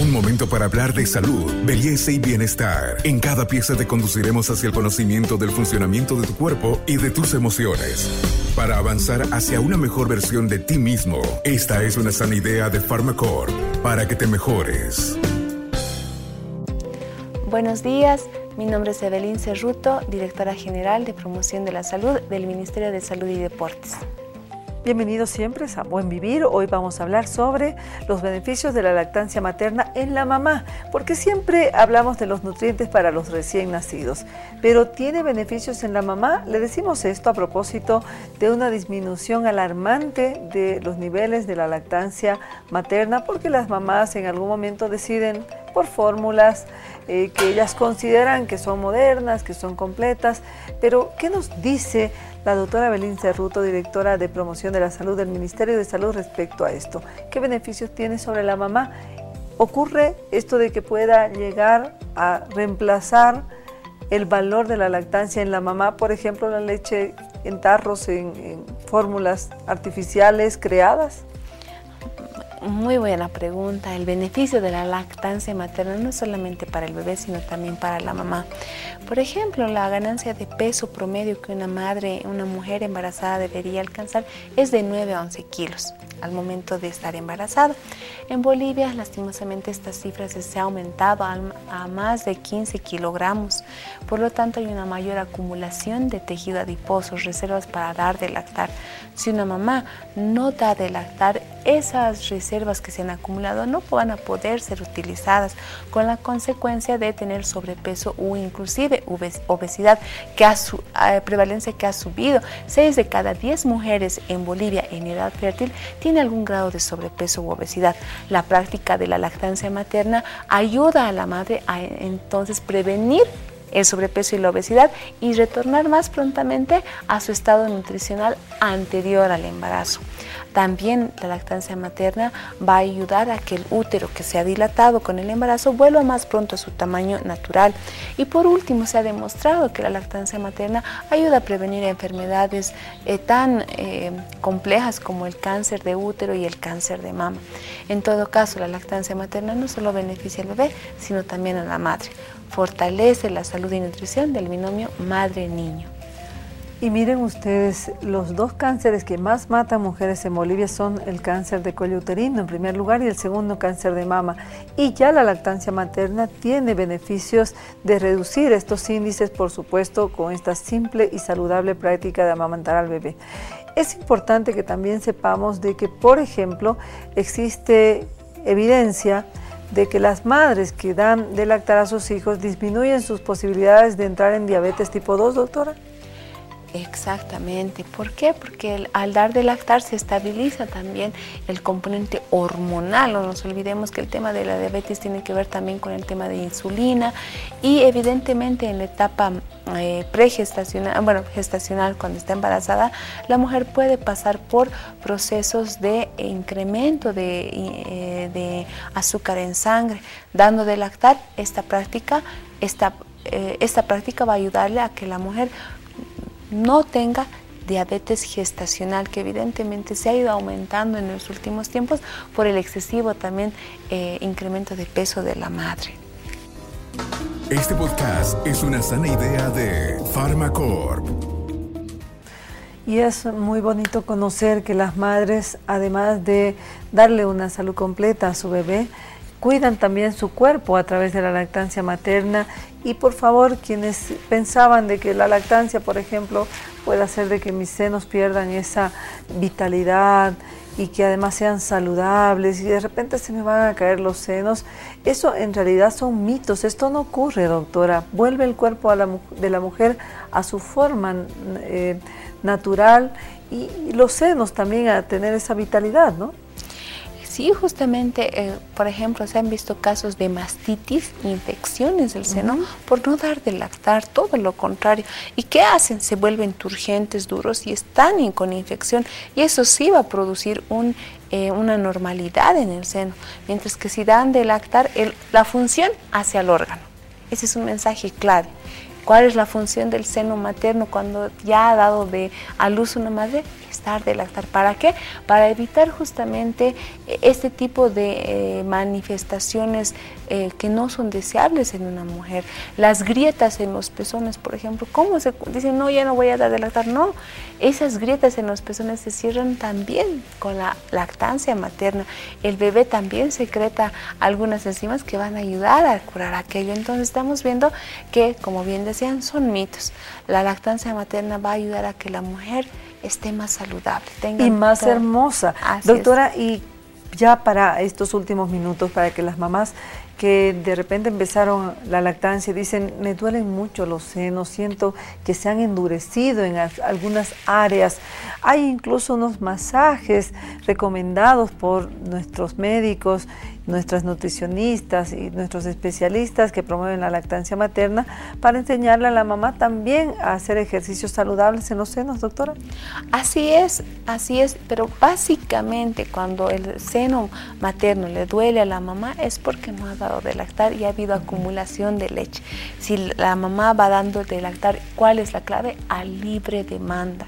Un momento para hablar de salud, belleza y bienestar. En cada pieza te conduciremos hacia el conocimiento del funcionamiento de tu cuerpo y de tus emociones. Para avanzar hacia una mejor versión de ti mismo, esta es una sana idea de Pharmacore para que te mejores. Buenos días, mi nombre es Evelyn Cerruto, directora general de promoción de la salud del Ministerio de Salud y Deportes. Bienvenidos siempre a Buen Vivir. Hoy vamos a hablar sobre los beneficios de la lactancia materna en la mamá, porque siempre hablamos de los nutrientes para los recién nacidos, pero ¿tiene beneficios en la mamá? Le decimos esto a propósito de una disminución alarmante de los niveles de la lactancia materna, porque las mamás en algún momento deciden por fórmulas eh, que ellas consideran que son modernas, que son completas, pero ¿qué nos dice la doctora Belín Cerruto, directora de promoción de la salud del Ministerio de Salud respecto a esto. ¿Qué beneficios tiene sobre la mamá? ¿Ocurre esto de que pueda llegar a reemplazar el valor de la lactancia en la mamá, por ejemplo, la leche en tarros, en, en fórmulas artificiales creadas? Muy buena pregunta. El beneficio de la lactancia materna no solamente para el bebé, sino también para la mamá. Por ejemplo, la ganancia de peso promedio que una madre, una mujer embarazada debería alcanzar es de 9 a 11 kilos al momento de estar embarazada. En Bolivia, lastimosamente, estas cifras se han aumentado a, más de 15 kilogramos. Por lo tanto, hay una mayor acumulación de tejido adiposo, reservas para dar de lactar. Si una mamá no da de lactar, esas reservas que se han acumulado no van a poder ser utilizadas, con la consecuencia de tener sobrepeso o inclusive obesidad, que ha su, eh, prevalencia que ha subido. 6 de cada 10 mujeres en Bolivia en edad fértil tiene algún grado de sobrepeso u obesidad. La práctica de la lactancia materna ayuda a la madre a entonces prevenir el sobrepeso y la obesidad y retornar más prontamente a su estado nutricional anterior al embarazo. También la lactancia materna va a ayudar a que el útero que se ha dilatado con el embarazo vuelva más pronto a su tamaño natural. Y por último, se ha demostrado que la lactancia materna ayuda a prevenir enfermedades eh, tan eh, complejas como el cáncer de útero y el cáncer de mama. En todo caso, la lactancia materna no solo beneficia al bebé, sino también a la madre fortalece la salud y nutrición del binomio madre-niño. Y miren ustedes, los dos cánceres que más matan mujeres en Bolivia son el cáncer de cuello uterino en primer lugar y el segundo cáncer de mama. Y ya la lactancia materna tiene beneficios de reducir estos índices, por supuesto, con esta simple y saludable práctica de amamantar al bebé. Es importante que también sepamos de que, por ejemplo, existe evidencia de que las madres que dan de lactar a sus hijos disminuyen sus posibilidades de entrar en diabetes tipo 2, doctora? Exactamente. ¿Por qué? Porque al dar de lactar se estabiliza también el componente hormonal. No nos olvidemos que el tema de la diabetes tiene que ver también con el tema de insulina y evidentemente en la etapa eh, pregestacional, bueno, gestacional cuando está embarazada, la mujer puede pasar por procesos de incremento de, eh, azúcar en sangre. Dando de lactar, esta práctica, esta, eh, esta práctica va a ayudarle a que la mujer no tenga diabetes gestacional que evidentemente se ha ido aumentando en los últimos tiempos por el excesivo también eh, incremento de peso de la madre. Este podcast es una sana idea de Pharmacorp. Y es muy bonito conocer que las madres, además de darle una salud completa a su bebé, cuidan también su cuerpo a través de la lactancia materna. Y por favor quienes pensaban de que la lactancia por ejemplo puede hacer de que mis senos pierdan esa vitalidad y que además sean saludables y de repente se me van a caer los senos, eso en realidad son mitos, esto no ocurre doctora, vuelve el cuerpo de la mujer a su forma eh, natural y los senos también a tener esa vitalidad, ¿no? Sí, justamente, eh, por ejemplo, se han visto casos de mastitis, infecciones del seno, por no dar de lactar, todo lo contrario. ¿Y qué hacen? Se vuelven turgentes, duros y están con infección. Y eso sí va a producir un, eh, una normalidad en el seno. Mientras que si dan de lactar, la función hacia el órgano. Ese es un mensaje clave. ¿Cuál es la función del seno materno cuando ya ha dado de a luz una madre? Cesar de lactar. ¿Para qué? Para evitar justamente eh, este tipo de eh, manifestaciones eh, que no son deseables en una mujer. Las grietas en los pezones, por ejemplo, ¿cómo se dicen, no, ya no voy a dar de lactar? No, esas grietas en los pezones se cierran también con la lactancia materna. El bebé también secreta algunas enzimas que van a ayudar a curar aquello. Entonces estamos viendo que, como bien decían, son mitos. La lactancia materna va a ayudar a que la mujer esté más saludable. Tenga y más hermosa. Doctora, y ya para estos últimos minutos, para que las mamás que de repente empezaron la lactancia dicen, me duelen mucho los senos, siento que se han endurecido en algunas áreas. Hay incluso unos masajes recomendados por nuestros médicos nuestras nutricionistas y nuestros especialistas que promueven la lactancia materna para enseñarle a la mamá también a hacer ejercicios saludables en los senos, doctora. Así es, así es, pero básicamente cuando el seno materno le duele a la mamá es porque no ha dado de lactar y ha habido acumulación de leche. Si la mamá va dando de lactar, ¿cuál es la clave? A libre demanda.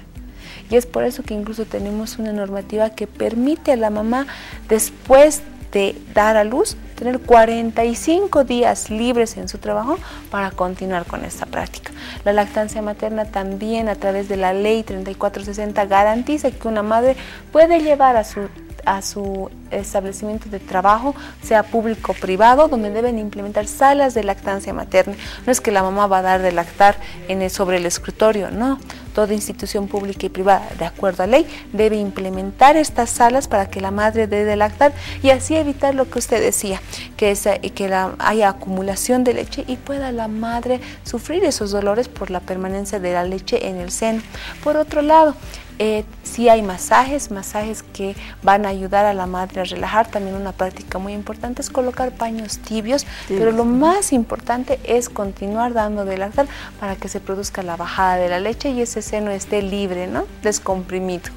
Y es por eso que incluso tenemos una normativa que permite a la mamá después de dar a luz, tener 45 días libres en su trabajo para continuar con esta práctica. La lactancia materna también a través de la ley 3460 garantiza que una madre puede llevar a su a su establecimiento de trabajo, sea público o privado, donde deben implementar salas de lactancia materna. No es que la mamá va a dar de lactar en sobre el escritorio, no toda institución pública y privada, de acuerdo a ley, debe implementar estas salas para que la madre dé de lactar y así evitar lo que usted decía, que, que haya acumulación de leche y pueda la madre sufrir esos dolores por la permanencia de la leche en el seno. Por otro lado, eh, si hay masajes, masajes que van a ayudar a la madre a relajar. También una práctica muy importante es colocar paños tibios, pero lo más importante es continuar dando de lactar para que se produzca la bajada de la leche y ese seno esté libre, ¿no? Descomprimido.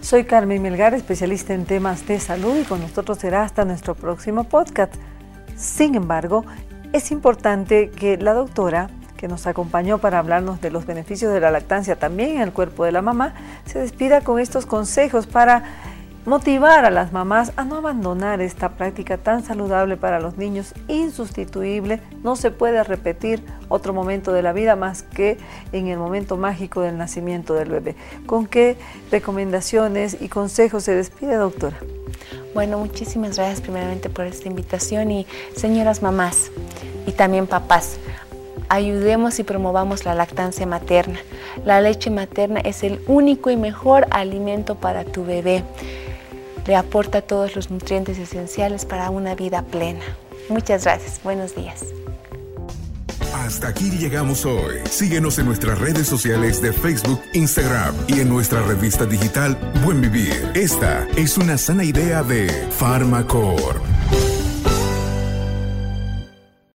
Soy Carmen Melgar, especialista en temas de salud y con nosotros será hasta nuestro próximo podcast. Sin embargo, es importante que la doctora que nos acompañó para hablarnos de los beneficios de la lactancia también en el cuerpo de la mamá, se despida con estos consejos para motivar a las mamás a no abandonar esta práctica tan saludable para los niños, insustituible, no se puede repetir otro momento de la vida más que en el momento mágico del nacimiento del bebé. ¿Con qué recomendaciones y consejos se despide, doctora? Bueno, muchísimas gracias primeramente por esta invitación y señoras mamás y también papás, ayudemos y promovamos la lactancia materna. La leche materna es el único y mejor alimento para tu bebé. Le aporta todos los nutrientes esenciales para una vida plena. Muchas gracias. Buenos días. Hasta aquí llegamos hoy. Síguenos en nuestras redes sociales de Facebook, Instagram y en nuestra revista digital Buen Vivir. Esta es una sana idea de Farmacor.